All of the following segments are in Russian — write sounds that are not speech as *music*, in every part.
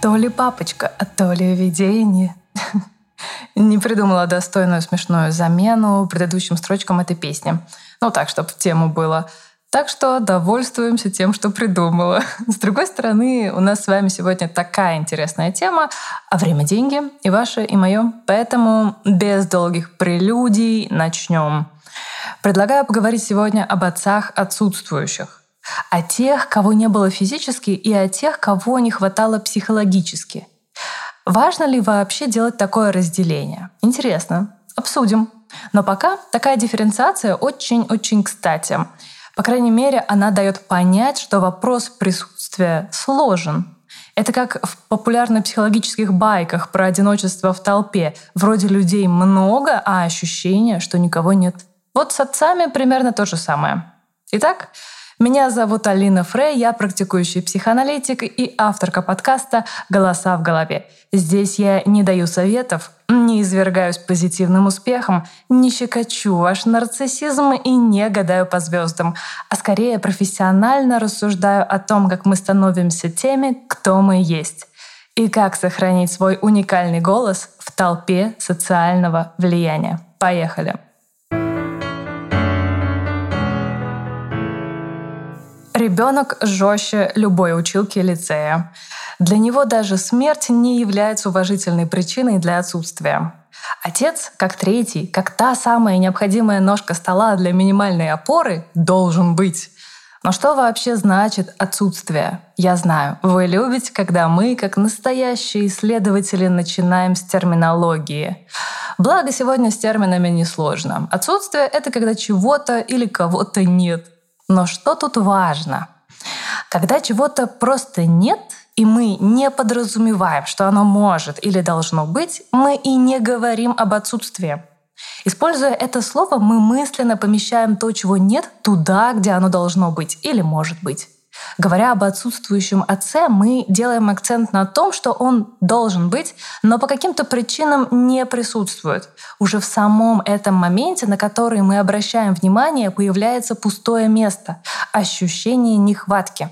То ли папочка, а то ли видение. *laughs* Не придумала достойную смешную замену предыдущим строчкам этой песни. Ну так, чтобы тему было. Так что довольствуемся тем, что придумала. С другой стороны, у нас с вами сегодня такая интересная тема, а время — деньги, и ваше, и мое. Поэтому без долгих прелюдий начнем. Предлагаю поговорить сегодня об отцах отсутствующих о тех, кого не было физически, и о тех, кого не хватало психологически. Важно ли вообще делать такое разделение? Интересно. Обсудим. Но пока такая дифференциация очень-очень кстати. По крайней мере, она дает понять, что вопрос присутствия сложен. Это как в популярно-психологических байках про одиночество в толпе. Вроде людей много, а ощущение, что никого нет. Вот с отцами примерно то же самое. Итак, меня зовут Алина Фрей, я практикующий психоаналитик и авторка подкаста «Голоса в голове». Здесь я не даю советов, не извергаюсь позитивным успехом, не щекочу ваш нарциссизм и не гадаю по звездам, а скорее профессионально рассуждаю о том, как мы становимся теми, кто мы есть, и как сохранить свой уникальный голос в толпе социального влияния. Поехали! Ребенок жестче любой училки лицея. Для него даже смерть не является уважительной причиной для отсутствия. Отец, как третий, как та самая необходимая ножка стола для минимальной опоры, должен быть. Но что вообще значит отсутствие? Я знаю, вы любите, когда мы, как настоящие исследователи, начинаем с терминологии. Благо, сегодня с терминами несложно. Отсутствие — это когда чего-то или кого-то нет. Но что тут важно? Когда чего-то просто нет, и мы не подразумеваем, что оно может или должно быть, мы и не говорим об отсутствии. Используя это слово, мы мысленно помещаем то, чего нет, туда, где оно должно быть или может быть. Говоря об отсутствующем отце, мы делаем акцент на том, что он должен быть, но по каким-то причинам не присутствует. Уже в самом этом моменте, на который мы обращаем внимание, появляется пустое место, ощущение нехватки.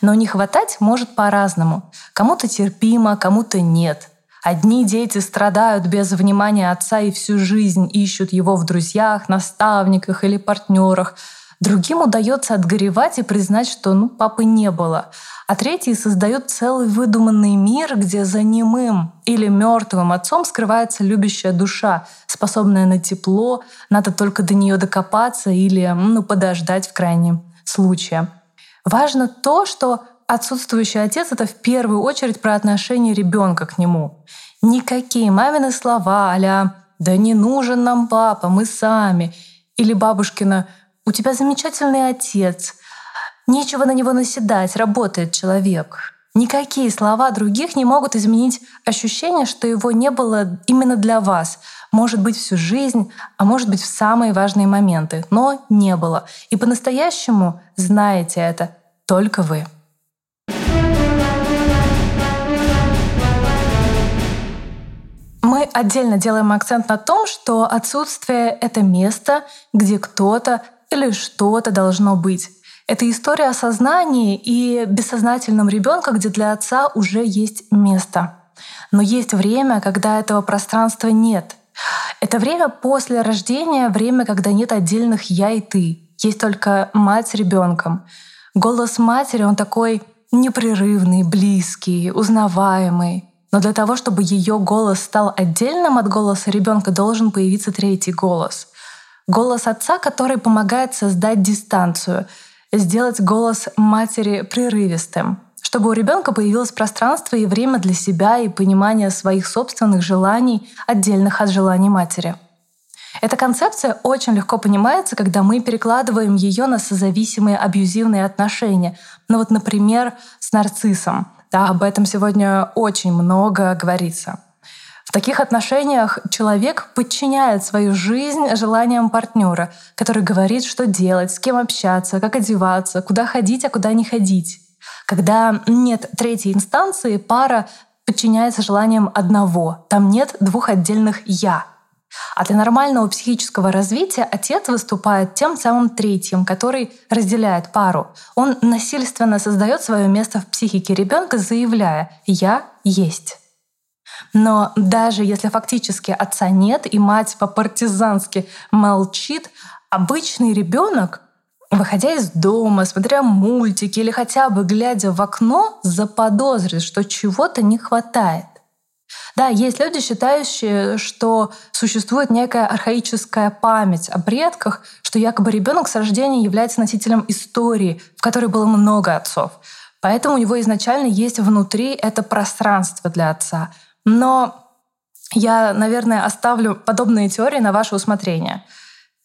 Но не хватать может по-разному. Кому-то терпимо, кому-то нет. Одни дети страдают без внимания отца и всю жизнь ищут его в друзьях, наставниках или партнерах — Другим удается отгоревать и признать, что ну, папы не было. А третий создает целый выдуманный мир, где за немым или мертвым отцом скрывается любящая душа, способная на тепло, надо только до нее докопаться или ну, подождать в крайнем случае. Важно то, что отсутствующий отец — это в первую очередь про отношение ребенка к нему. Никакие мамины слова а «да не нужен нам папа, мы сами» или бабушкина у тебя замечательный отец. Нечего на него наседать, работает человек. Никакие слова других не могут изменить ощущение, что его не было именно для вас. Может быть, всю жизнь, а может быть, в самые важные моменты. Но не было. И по-настоящему знаете это только вы. Мы отдельно делаем акцент на том, что отсутствие — это место, где кто-то или что-то должно быть. Это история о сознании и бессознательном ребенка, где для отца уже есть место. Но есть время, когда этого пространства нет. Это время после рождения, время, когда нет отдельных я и ты. Есть только мать с ребенком. Голос матери, он такой непрерывный, близкий, узнаваемый. Но для того, чтобы ее голос стал отдельным от голоса ребенка, должен появиться третий голос. Голос отца, который помогает создать дистанцию, сделать голос матери прерывистым, чтобы у ребенка появилось пространство и время для себя и понимание своих собственных желаний, отдельных от желаний матери. Эта концепция очень легко понимается, когда мы перекладываем ее на созависимые абьюзивные отношения. Ну вот, например, с нарциссом. Да, об этом сегодня очень много говорится. В таких отношениях человек подчиняет свою жизнь желаниям партнера, который говорит, что делать, с кем общаться, как одеваться, куда ходить, а куда не ходить. Когда нет третьей инстанции, пара подчиняется желаниям одного. Там нет двух отдельных «я». А для нормального психического развития отец выступает тем самым третьим, который разделяет пару. Он насильственно создает свое место в психике ребенка, заявляя «я есть». Но даже если фактически отца нет и мать по-партизански молчит, обычный ребенок, выходя из дома, смотря мультики или хотя бы глядя в окно, заподозрит, что чего-то не хватает. Да, есть люди, считающие, что существует некая архаическая память о предках, что якобы ребенок с рождения является носителем истории, в которой было много отцов. Поэтому у него изначально есть внутри это пространство для отца. Но я, наверное, оставлю подобные теории на ваше усмотрение.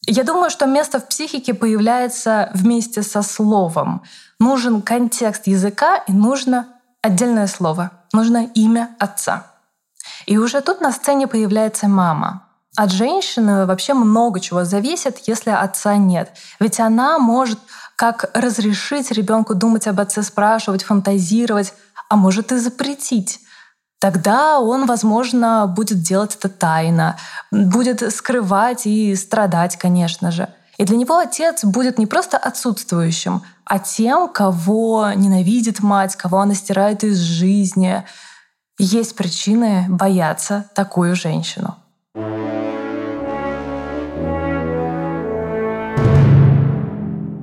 Я думаю, что место в психике появляется вместе со словом. Нужен контекст языка и нужно отдельное слово. Нужно имя отца. И уже тут на сцене появляется мама. От женщины вообще много чего зависит, если отца нет. Ведь она может как разрешить ребенку думать об отце, спрашивать, фантазировать, а может и запретить. Тогда он, возможно, будет делать это тайно, будет скрывать и страдать, конечно же. И для него отец будет не просто отсутствующим, а тем, кого ненавидит мать, кого она стирает из жизни, есть причины бояться такую женщину.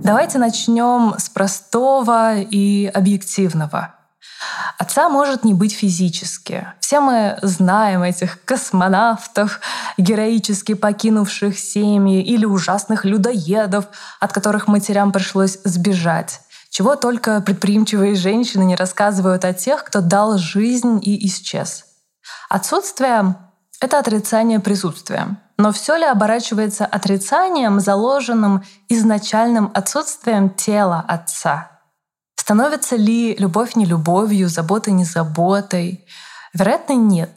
Давайте начнем с простого и объективного. Отца может не быть физически. Все мы знаем этих космонавтов, героически покинувших семьи, или ужасных людоедов, от которых матерям пришлось сбежать. Чего только предприимчивые женщины не рассказывают о тех, кто дал жизнь и исчез. Отсутствие — это отрицание присутствия. Но все ли оборачивается отрицанием, заложенным изначальным отсутствием тела отца? Становится ли любовь не любовью, забота не заботой? Вероятно, нет.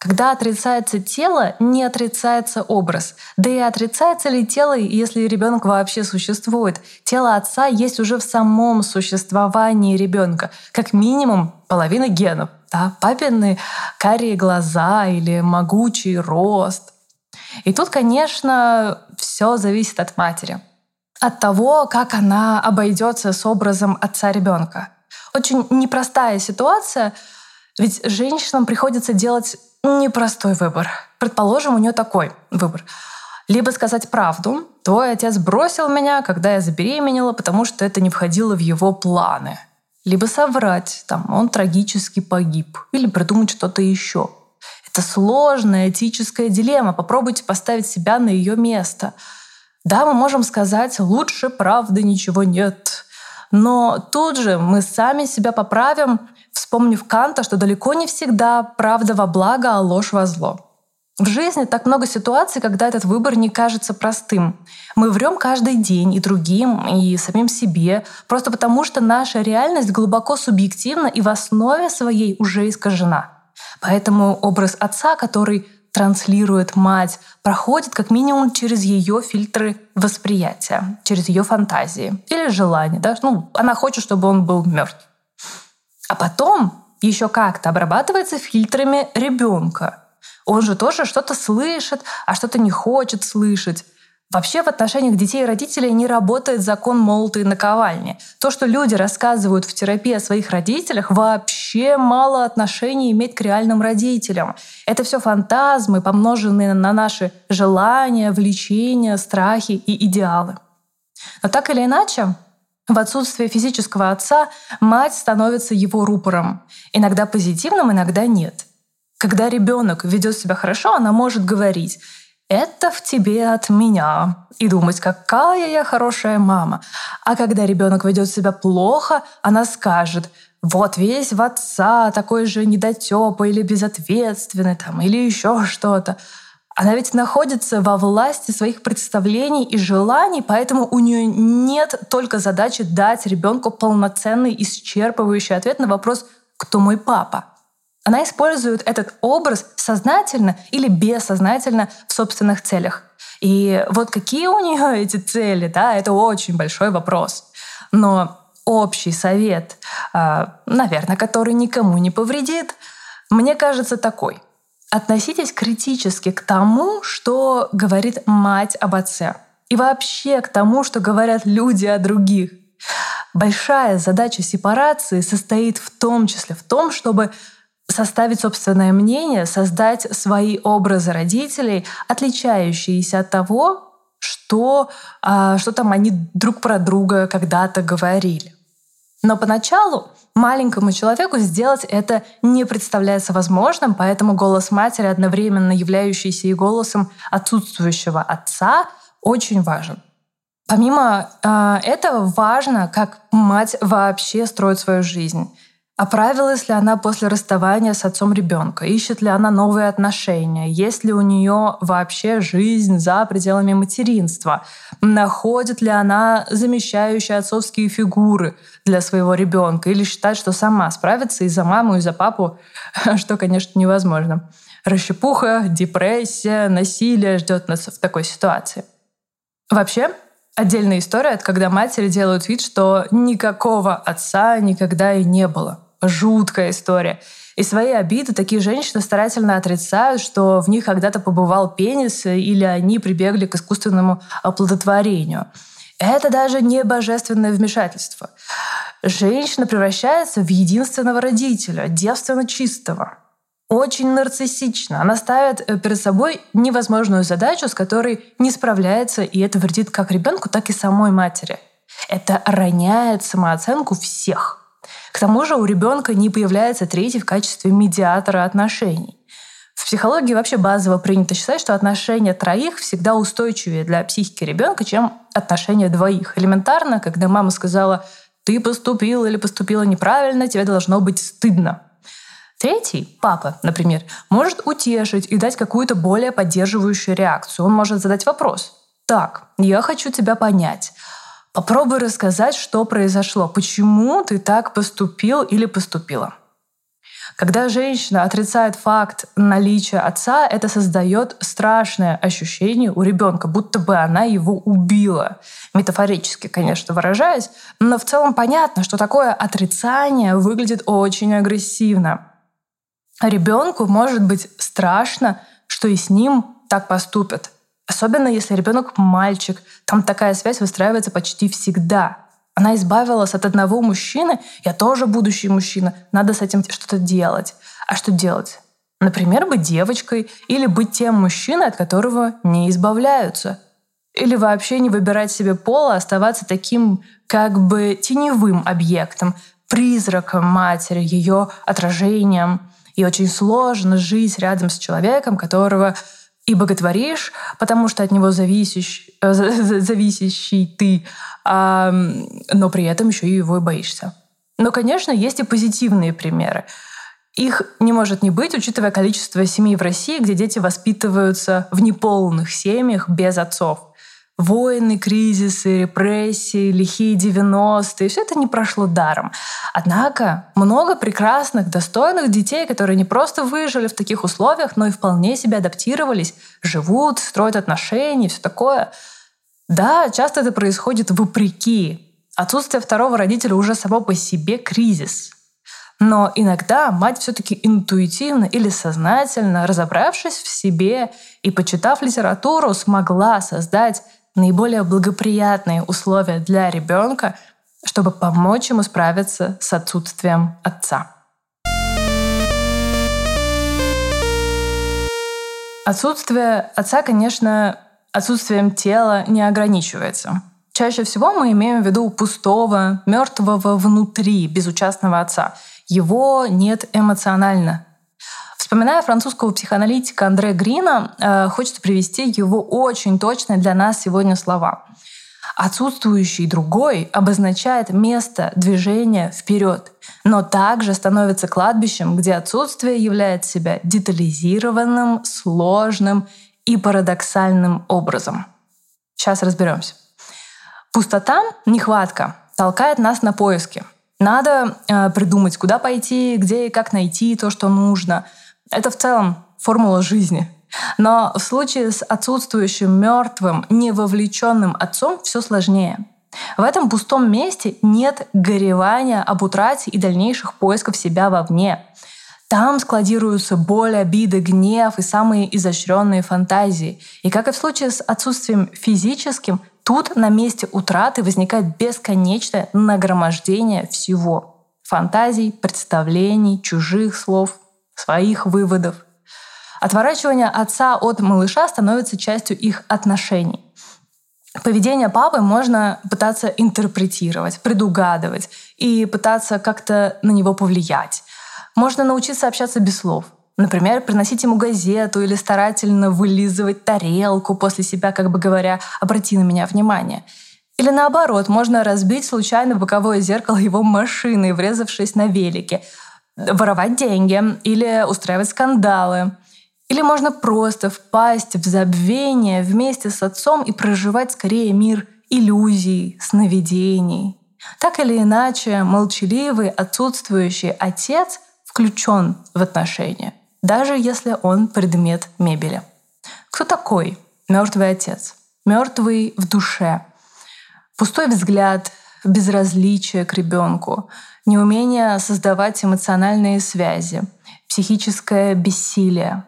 Когда отрицается тело, не отрицается образ. Да и отрицается ли тело, если ребенок вообще существует? Тело отца есть уже в самом существовании ребенка. Как минимум половина генов. Да? Папины карие глаза или могучий рост. И тут, конечно, все зависит от матери. От того, как она обойдется с образом отца ребенка. Очень непростая ситуация, ведь женщинам приходится делать непростой выбор. Предположим, у нее такой выбор. Либо сказать правду. Твой отец бросил меня, когда я забеременела, потому что это не входило в его планы. Либо соврать, там, он трагически погиб. Или придумать что-то еще. Это сложная этическая дилемма. Попробуйте поставить себя на ее место. Да, мы можем сказать, лучше правды ничего нет. Но тут же мы сами себя поправим, вспомнив Канта, что далеко не всегда правда во благо, а ложь во зло. В жизни так много ситуаций, когда этот выбор не кажется простым. Мы врем каждый день и другим, и самим себе, просто потому что наша реальность глубоко субъективна и в основе своей уже искажена. Поэтому образ отца, который транслирует мать, проходит как минимум через ее фильтры восприятия, через ее фантазии или желания. Да? Ну, она хочет, чтобы он был мертв. А потом еще как-то обрабатывается фильтрами ребенка. Он же тоже что-то слышит, а что-то не хочет слышать. Вообще в отношениях детей и родителей не работает закон молотой наковальни. То, что люди рассказывают в терапии о своих родителях, вообще мало отношений иметь к реальным родителям. Это все фантазмы, помноженные на наши желания, влечения, страхи и идеалы. Но так или иначе, в отсутствие физического отца мать становится его рупором. Иногда позитивным, иногда нет. Когда ребенок ведет себя хорошо, она может говорить «это в тебе от меня» и думать, какая я хорошая мама. А когда ребенок ведет себя плохо, она скажет вот весь в отца, такой же недотепа или безответственный там, или еще что-то. Она ведь находится во власти своих представлений и желаний, поэтому у нее нет только задачи дать ребенку полноценный, исчерпывающий ответ на вопрос «Кто мой папа?». Она использует этот образ сознательно или бессознательно в собственных целях. И вот какие у нее эти цели, да, это очень большой вопрос. Но общий совет, а, наверное, который никому не повредит, мне кажется такой. Относитесь критически к тому, что говорит мать об отце. И вообще к тому, что говорят люди о других. Большая задача сепарации состоит в том числе в том, чтобы составить собственное мнение, создать свои образы родителей, отличающиеся от того, что, а, что там они друг про друга когда-то говорили. Но поначалу маленькому человеку сделать это не представляется возможным, поэтому голос матери, одновременно являющийся и голосом отсутствующего отца, очень важен. Помимо э, этого важно, как мать вообще строит свою жизнь. Оправилась ли она после расставания с отцом ребенка? Ищет ли она новые отношения? Есть ли у нее вообще жизнь за пределами материнства? Находит ли она замещающие отцовские фигуры для своего ребенка? Или считает, что сама справится и за маму, и за папу, *laughs* что, конечно, невозможно. Расщепуха, депрессия, насилие ждет нас в такой ситуации. Вообще, отдельная история, когда матери делают вид, что никакого отца никогда и не было жуткая история. И свои обиды такие женщины старательно отрицают, что в них когда-то побывал пенис или они прибегли к искусственному оплодотворению. Это даже не божественное вмешательство. Женщина превращается в единственного родителя, девственно чистого. Очень нарциссично. Она ставит э, перед собой невозможную задачу, с которой не справляется, и это вредит как ребенку, так и самой матери. Это роняет самооценку всех. К тому же у ребенка не появляется третий в качестве медиатора отношений. В психологии вообще базово принято считать, что отношения троих всегда устойчивее для психики ребенка, чем отношения двоих. Элементарно, когда мама сказала, ты поступил или поступила неправильно, тебе должно быть стыдно. Третий, папа, например, может утешить и дать какую-то более поддерживающую реакцию. Он может задать вопрос. Так, я хочу тебя понять. Попробуй рассказать, что произошло, почему ты так поступил или поступила. Когда женщина отрицает факт наличия отца, это создает страшное ощущение у ребенка, будто бы она его убила. Метафорически, конечно, выражаясь, но в целом понятно, что такое отрицание выглядит очень агрессивно. Ребенку может быть страшно, что и с ним так поступят. Особенно если ребенок мальчик, там такая связь выстраивается почти всегда. Она избавилась от одного мужчины, я тоже будущий мужчина, надо с этим что-то делать. А что делать? Например, быть девочкой или быть тем мужчиной, от которого не избавляются. Или вообще не выбирать себе пола, а оставаться таким как бы теневым объектом, призраком матери, ее отражением. И очень сложно жить рядом с человеком, которого и боготворишь, потому что от него зависишь, э, зависящий ты, а, но при этом еще и его и боишься. Но, конечно, есть и позитивные примеры. Их не может не быть, учитывая количество семей в России, где дети воспитываются в неполных семьях без отцов. Войны, кризисы, репрессии, лихие 90-е, все это не прошло даром. Однако много прекрасных, достойных детей, которые не просто выжили в таких условиях, но и вполне себе адаптировались, живут, строят отношения, все такое. Да, часто это происходит вопреки. Отсутствие второго родителя уже само по себе кризис. Но иногда мать все-таки интуитивно или сознательно, разобравшись в себе и почитав литературу, смогла создать наиболее благоприятные условия для ребенка, чтобы помочь ему справиться с отсутствием отца. Отсутствие отца, конечно, отсутствием тела не ограничивается. Чаще всего мы имеем в виду пустого, мертвого внутри, безучастного отца. Его нет эмоционально. Вспоминая французского психоаналитика Андре Грина, э, хочется привести его очень точные для нас сегодня слова. Отсутствующий другой обозначает место движения вперед, но также становится кладбищем, где отсутствие является себя детализированным, сложным и парадоксальным образом. Сейчас разберемся. Пустота, нехватка толкает нас на поиски. Надо э, придумать, куда пойти, где и как найти то, что нужно. Это в целом формула жизни. Но в случае с отсутствующим мертвым, невовлеченным отцом все сложнее. В этом пустом месте нет горевания об утрате и дальнейших поисков себя вовне. Там складируются боль, обиды, гнев и самые изощренные фантазии. И как и в случае с отсутствием физическим, тут на месте утраты возникает бесконечное нагромождение всего. Фантазий, представлений, чужих слов, своих выводов. Отворачивание отца от малыша становится частью их отношений. Поведение папы можно пытаться интерпретировать, предугадывать и пытаться как-то на него повлиять. Можно научиться общаться без слов. Например, приносить ему газету или старательно вылизывать тарелку после себя, как бы говоря, «обрати на меня внимание». Или наоборот, можно разбить случайно боковое зеркало его машины, врезавшись на велике, воровать деньги или устраивать скандалы. Или можно просто впасть в забвение вместе с отцом и проживать скорее мир иллюзий, сновидений. Так или иначе, молчаливый, отсутствующий отец включен в отношения, даже если он предмет мебели. Кто такой мертвый отец? Мертвый в душе. Пустой взгляд, безразличие к ребенку, неумение создавать эмоциональные связи, психическое бессилие.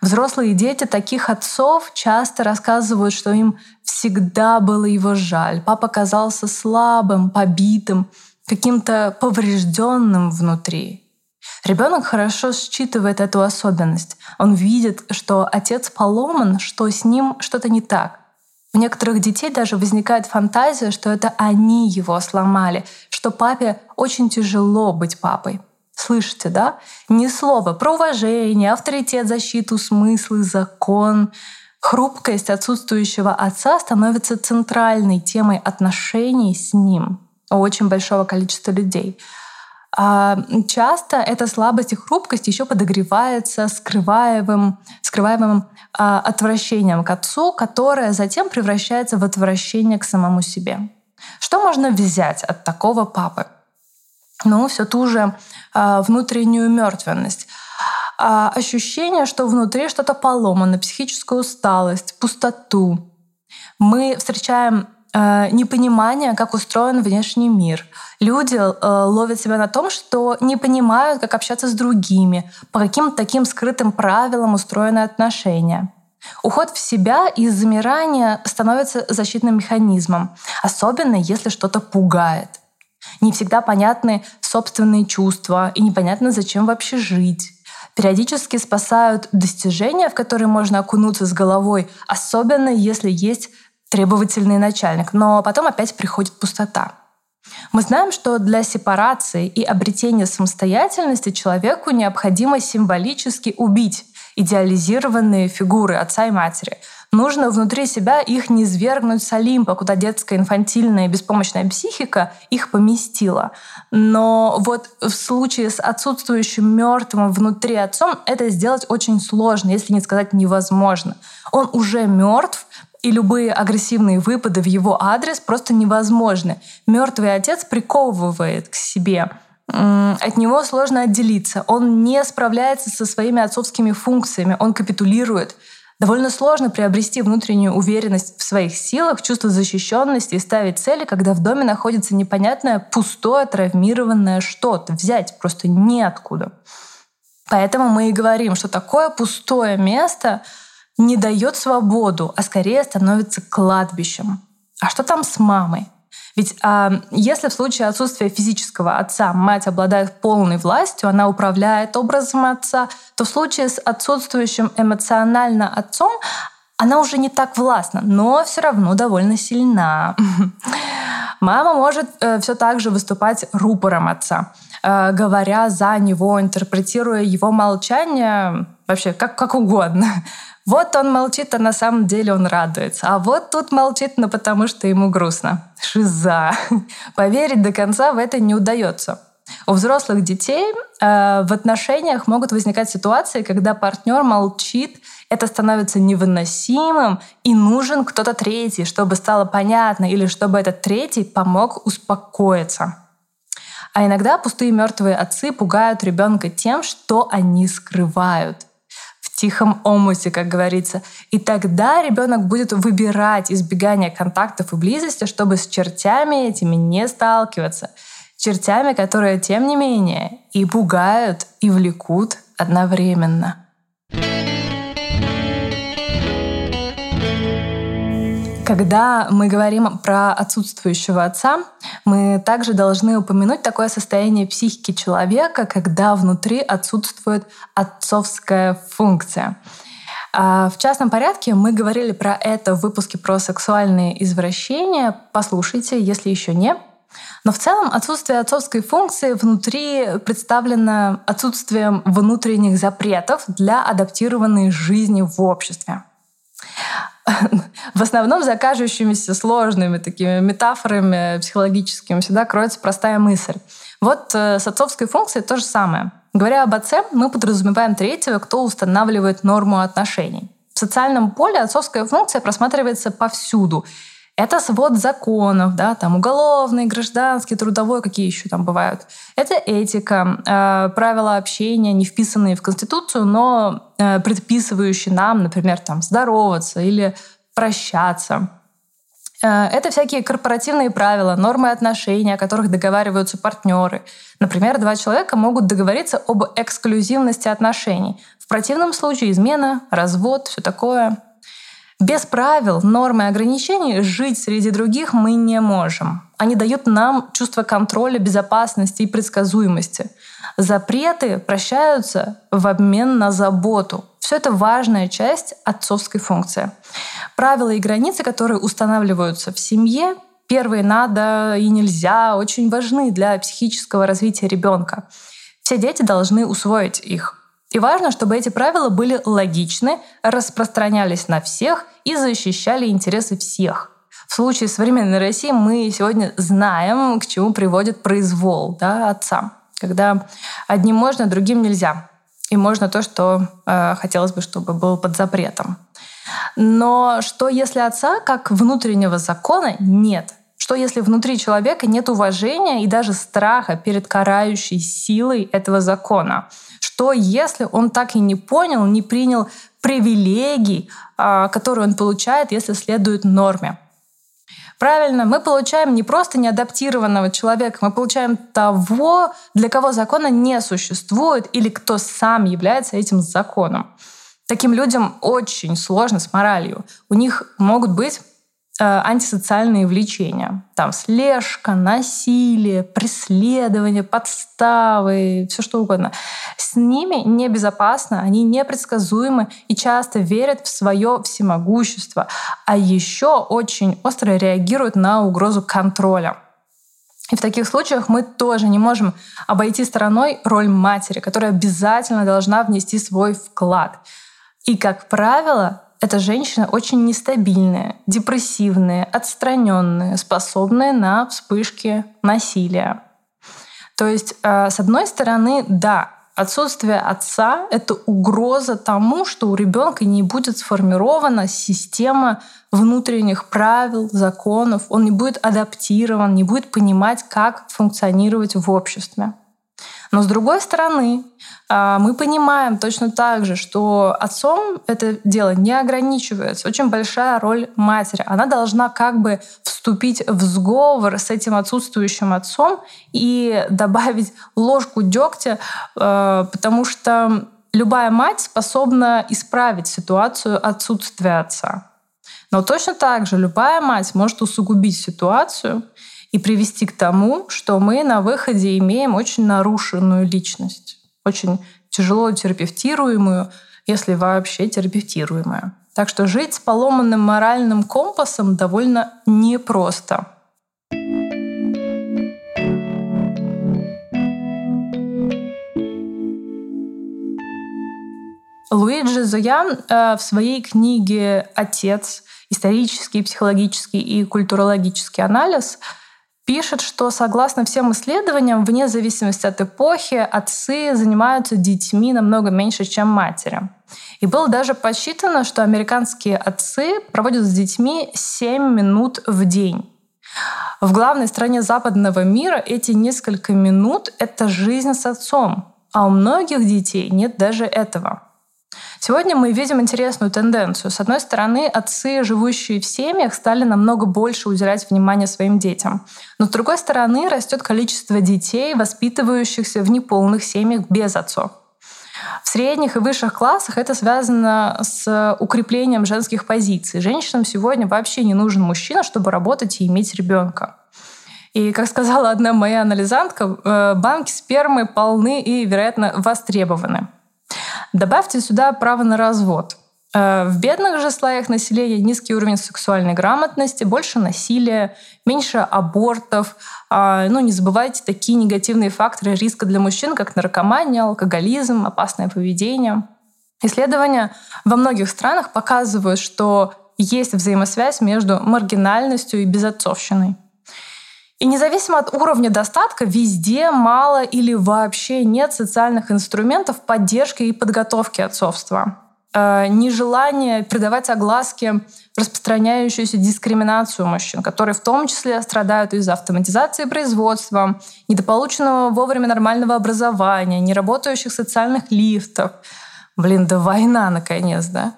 Взрослые дети таких отцов часто рассказывают, что им всегда было его жаль. Папа казался слабым, побитым, каким-то поврежденным внутри. Ребенок хорошо считывает эту особенность. Он видит, что отец поломан, что с ним что-то не так. У некоторых детей даже возникает фантазия, что это они его сломали, что папе очень тяжело быть папой. Слышите, да? Ни слова про уважение, авторитет, защиту, смыслы, закон. Хрупкость отсутствующего отца становится центральной темой отношений с ним у очень большого количества людей. А часто эта слабость и хрупкость еще подогревается скрываемым, скрываемым а, отвращением к отцу, которое затем превращается в отвращение к самому себе. Что можно взять от такого папы? Ну, все ту же а, внутреннюю мертвенность. Ощущение, что внутри что-то поломано, психическую усталость, пустоту. Мы встречаем непонимание, как устроен внешний мир. Люди э, ловят себя на том, что не понимают, как общаться с другими, по каким таким скрытым правилам устроены отношения. Уход в себя и замирание становится защитным механизмом, особенно если что-то пугает. Не всегда понятны собственные чувства и непонятно, зачем вообще жить. Периодически спасают достижения, в которые можно окунуться с головой, особенно если есть требовательный начальник, но потом опять приходит пустота. Мы знаем, что для сепарации и обретения самостоятельности человеку необходимо символически убить идеализированные фигуры отца и матери. Нужно внутри себя их не свергнуть с Олимпа, куда детская инфантильная беспомощная психика их поместила. Но вот в случае с отсутствующим мертвым внутри отцом это сделать очень сложно, если не сказать невозможно. Он уже мертв, и любые агрессивные выпады в его адрес просто невозможны. Мертвый отец приковывает к себе. От него сложно отделиться. Он не справляется со своими отцовскими функциями. Он капитулирует. Довольно сложно приобрести внутреннюю уверенность в своих силах, чувство защищенности и ставить цели, когда в доме находится непонятное, пустое, травмированное что-то. Взять просто неоткуда. Поэтому мы и говорим, что такое пустое место — не дает свободу, а скорее становится кладбищем. А что там с мамой? Ведь а, если в случае отсутствия физического отца мать обладает полной властью, она управляет образом отца, то в случае с отсутствующим эмоционально отцом она уже не так властна, но все равно довольно сильна. *laughs* Мама может э, все так же выступать рупором отца, э, говоря за него, интерпретируя его молчание вообще как, как угодно. Вот он молчит, а на самом деле он радуется. А вот тут молчит, но потому что ему грустно. Шиза. *laughs* Поверить до конца в это не удается. У взрослых детей э, в отношениях могут возникать ситуации, когда партнер молчит, это становится невыносимым, и нужен кто-то третий, чтобы стало понятно, или чтобы этот третий помог успокоиться. А иногда пустые мертвые отцы пугают ребенка тем, что они скрывают тихом омуте, как говорится. И тогда ребенок будет выбирать избегание контактов и близости, чтобы с чертями этими не сталкиваться. Чертями, которые, тем не менее, и пугают, и влекут одновременно. Когда мы говорим про отсутствующего отца, мы также должны упомянуть такое состояние психики человека, когда внутри отсутствует отцовская функция. А, в частном порядке мы говорили про это в выпуске про сексуальные извращения. Послушайте, если еще не. Но в целом отсутствие отцовской функции внутри представлено отсутствием внутренних запретов для адаптированной жизни в обществе. *laughs* в основном за кажущимися сложными такими метафорами психологическими всегда кроется простая мысль. Вот э, с отцовской функцией то же самое. Говоря об отце, мы подразумеваем третьего, кто устанавливает норму отношений. В социальном поле отцовская функция просматривается повсюду. Это свод законов, да, там уголовный, гражданский, трудовой, какие еще там бывают. Это этика, э, правила общения, не вписанные в Конституцию, но э, предписывающие нам, например, там, здороваться или прощаться. Э, это всякие корпоративные правила, нормы отношений, о которых договариваются партнеры. Например, два человека могут договориться об эксклюзивности отношений. В противном случае измена, развод, все такое. Без правил, норм и ограничений жить среди других мы не можем. Они дают нам чувство контроля, безопасности и предсказуемости. Запреты прощаются в обмен на заботу. Все это важная часть отцовской функции. Правила и границы, которые устанавливаются в семье, первые надо и нельзя, очень важны для психического развития ребенка. Все дети должны усвоить их. И важно, чтобы эти правила были логичны, распространялись на всех и защищали интересы всех. В случае современной России мы сегодня знаем, к чему приводит произвол да, отца. Когда одним можно, другим нельзя. И можно то, что э, хотелось бы, чтобы было под запретом. Но что если отца как внутреннего закона нет? Что если внутри человека нет уважения и даже страха перед карающей силой этого закона? Что если он так и не понял, не принял привилегий, а, которые он получает, если следует норме? Правильно, мы получаем не просто неадаптированного человека, мы получаем того, для кого закона не существует или кто сам является этим законом. Таким людям очень сложно с моралью. У них могут быть антисоциальные влечения. Там слежка, насилие, преследование, подставы, все что угодно. С ними небезопасно, они непредсказуемы и часто верят в свое всемогущество, а еще очень остро реагируют на угрозу контроля. И в таких случаях мы тоже не можем обойти стороной роль матери, которая обязательно должна внести свой вклад. И, как правило, эта женщина очень нестабильная, депрессивная, отстраненная, способная на вспышки насилия. То есть, э, с одной стороны, да, отсутствие отца — это угроза тому, что у ребенка не будет сформирована система внутренних правил, законов, он не будет адаптирован, не будет понимать, как функционировать в обществе. Но с другой стороны, а, мы понимаем точно так же, что отцом это дело не ограничивается. Очень большая роль матери. Она должна как бы вступить в сговор с этим отсутствующим отцом и *laughs* добавить ложку дегтя, а, потому что любая мать способна исправить ситуацию отсутствия отца. Но точно так же любая мать может усугубить ситуацию и привести к тому, что мы на выходе имеем очень нарушенную личность, очень тяжело терапевтируемую, если вообще терапевтируемую. Так что жить с поломанным моральным компасом довольно непросто. Луиджи Зоян э, в своей книге «Отец. Исторический, психологический и культурологический анализ» пишет, что согласно всем исследованиям, вне зависимости от эпохи, отцы занимаются детьми намного меньше, чем матери. И было даже посчитано, что американские отцы проводят с детьми 7 минут в день. В главной стране западного мира эти несколько минут — это жизнь с отцом, а у многих детей нет даже этого. Сегодня мы видим интересную тенденцию. С одной стороны, отцы, живущие в семьях, стали намного больше уделять внимание своим детям. Но с другой стороны, растет количество детей, воспитывающихся в неполных семьях без отцов. В средних и высших классах это связано с укреплением женских позиций. Женщинам сегодня вообще не нужен мужчина, чтобы работать и иметь ребенка. И, как сказала одна моя анализантка, э, банки спермы полны и, вероятно, востребованы. Добавьте сюда право на развод. Э, в бедных же слоях населения низкий уровень сексуальной грамотности, больше насилия, меньше абортов. А, ну, не забывайте такие негативные факторы риска для мужчин, как наркомания, алкоголизм, опасное поведение. Исследования во многих странах показывают, что есть взаимосвязь между маргинальностью и безотцовщиной. И независимо от уровня достатка, везде мало или вообще нет социальных инструментов поддержки и подготовки отцовства. Э, нежелание придавать огласке распространяющуюся дискриминацию мужчин, которые в том числе страдают из-за автоматизации производства, недополученного вовремя нормального образования, неработающих социальных лифтов. Блин, да война, наконец, да?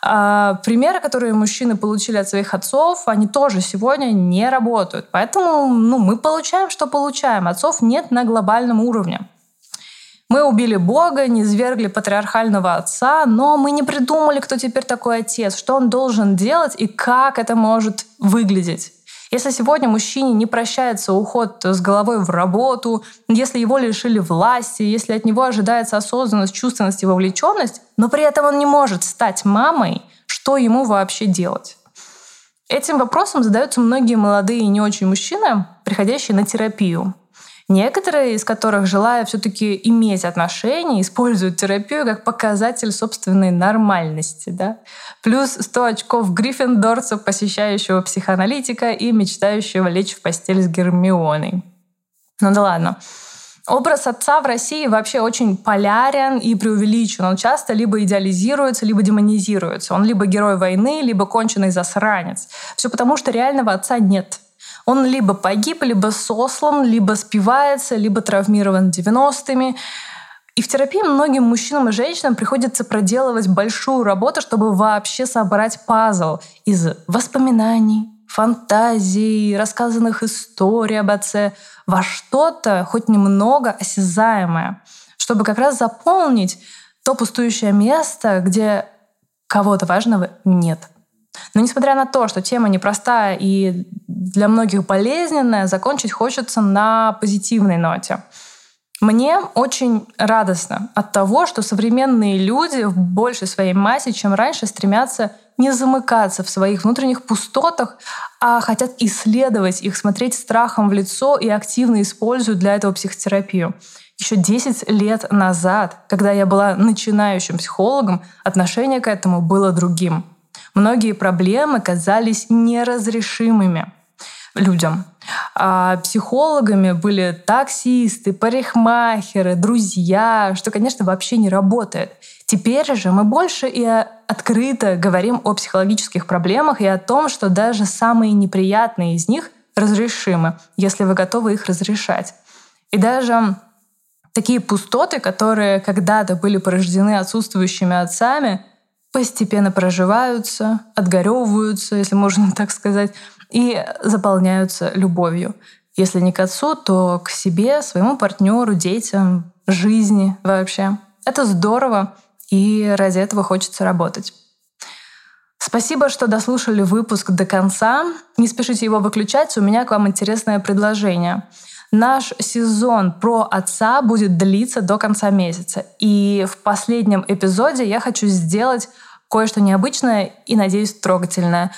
А примеры, которые мужчины получили от своих отцов, они тоже сегодня не работают. Поэтому ну, мы получаем, что получаем. Отцов нет на глобальном уровне. Мы убили Бога, не свергли патриархального отца, но мы не придумали, кто теперь такой отец, что он должен делать и как это может выглядеть. Если сегодня мужчине не прощается уход с головой в работу, если его лишили власти, если от него ожидается осознанность, чувственность и вовлеченность, но при этом он не может стать мамой, что ему вообще делать? Этим вопросом задаются многие молодые и не очень мужчины, приходящие на терапию. Некоторые из которых, желая все-таки иметь отношения, используют терапию как показатель собственной нормальности. Да? Плюс 100 очков гриффиндорца, посещающего психоаналитика и мечтающего лечь в постель с Гермионой. Ну да ладно. Образ отца в России вообще очень полярен и преувеличен. Он часто либо идеализируется, либо демонизируется. Он либо герой войны, либо конченый засранец. Все потому, что реального отца нет. Он либо погиб, либо сослан, либо спивается, либо травмирован 90-ми. И в терапии многим мужчинам и женщинам приходится проделывать большую работу, чтобы вообще собрать пазл из воспоминаний, фантазий, рассказанных историй об отце во что-то хоть немного осязаемое, чтобы как раз заполнить то пустующее место, где кого-то важного нет. Но несмотря на то, что тема непростая и для многих болезненная, закончить хочется на позитивной ноте. Мне очень радостно от того, что современные люди в большей своей массе, чем раньше, стремятся не замыкаться в своих внутренних пустотах, а хотят исследовать их, смотреть страхом в лицо и активно используют для этого психотерапию. Еще 10 лет назад, когда я была начинающим психологом, отношение к этому было другим. Многие проблемы казались неразрешимыми людям. А психологами были таксисты, парикмахеры, друзья, что, конечно, вообще не работает. Теперь же мы больше и открыто говорим о психологических проблемах и о том, что даже самые неприятные из них разрешимы, если вы готовы их разрешать. И даже такие пустоты, которые когда-то были порождены отсутствующими отцами, постепенно проживаются, отгоревываются, если можно *laughs* так сказать, и заполняются любовью. Если не к отцу, то к себе, своему партнеру, детям, жизни вообще. Это здорово, и ради этого хочется работать. Спасибо, что дослушали выпуск до конца. Не спешите его выключать, у меня к вам интересное предложение. Наш сезон про отца будет длиться до конца месяца. И в последнем эпизоде я хочу сделать кое-что необычное и, надеюсь, трогательное.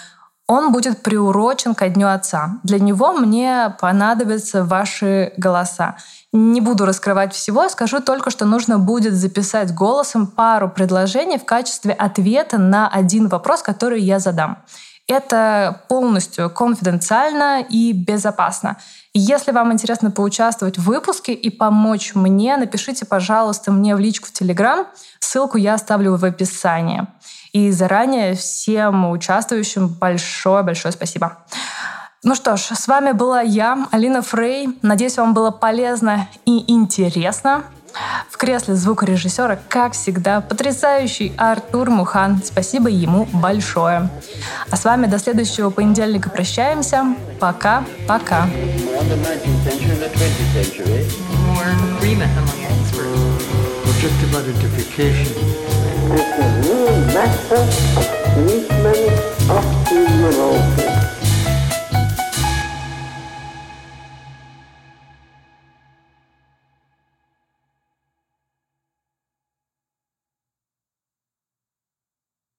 Он будет приурочен ко Дню Отца. Для него мне понадобятся ваши голоса. Не буду раскрывать всего, скажу только, что нужно будет записать голосом пару предложений в качестве ответа на один вопрос, который я задам. Это полностью конфиденциально и безопасно. Если вам интересно поучаствовать в выпуске и помочь мне, напишите, пожалуйста, мне в личку в Телеграм. Ссылку я оставлю в описании. И заранее всем участвующим большое-большое спасибо. Ну что ж, с вами была я, Алина Фрей. Надеюсь, вам было полезно и интересно. В кресле звукорежиссера, как всегда, потрясающий Артур Мухан. Спасибо ему большое. А с вами до следующего понедельника прощаемся. Пока-пока. More on the 19th century and the 20th century. More agreement among experts. Objective identification. as a new matter of treatment of the Europa.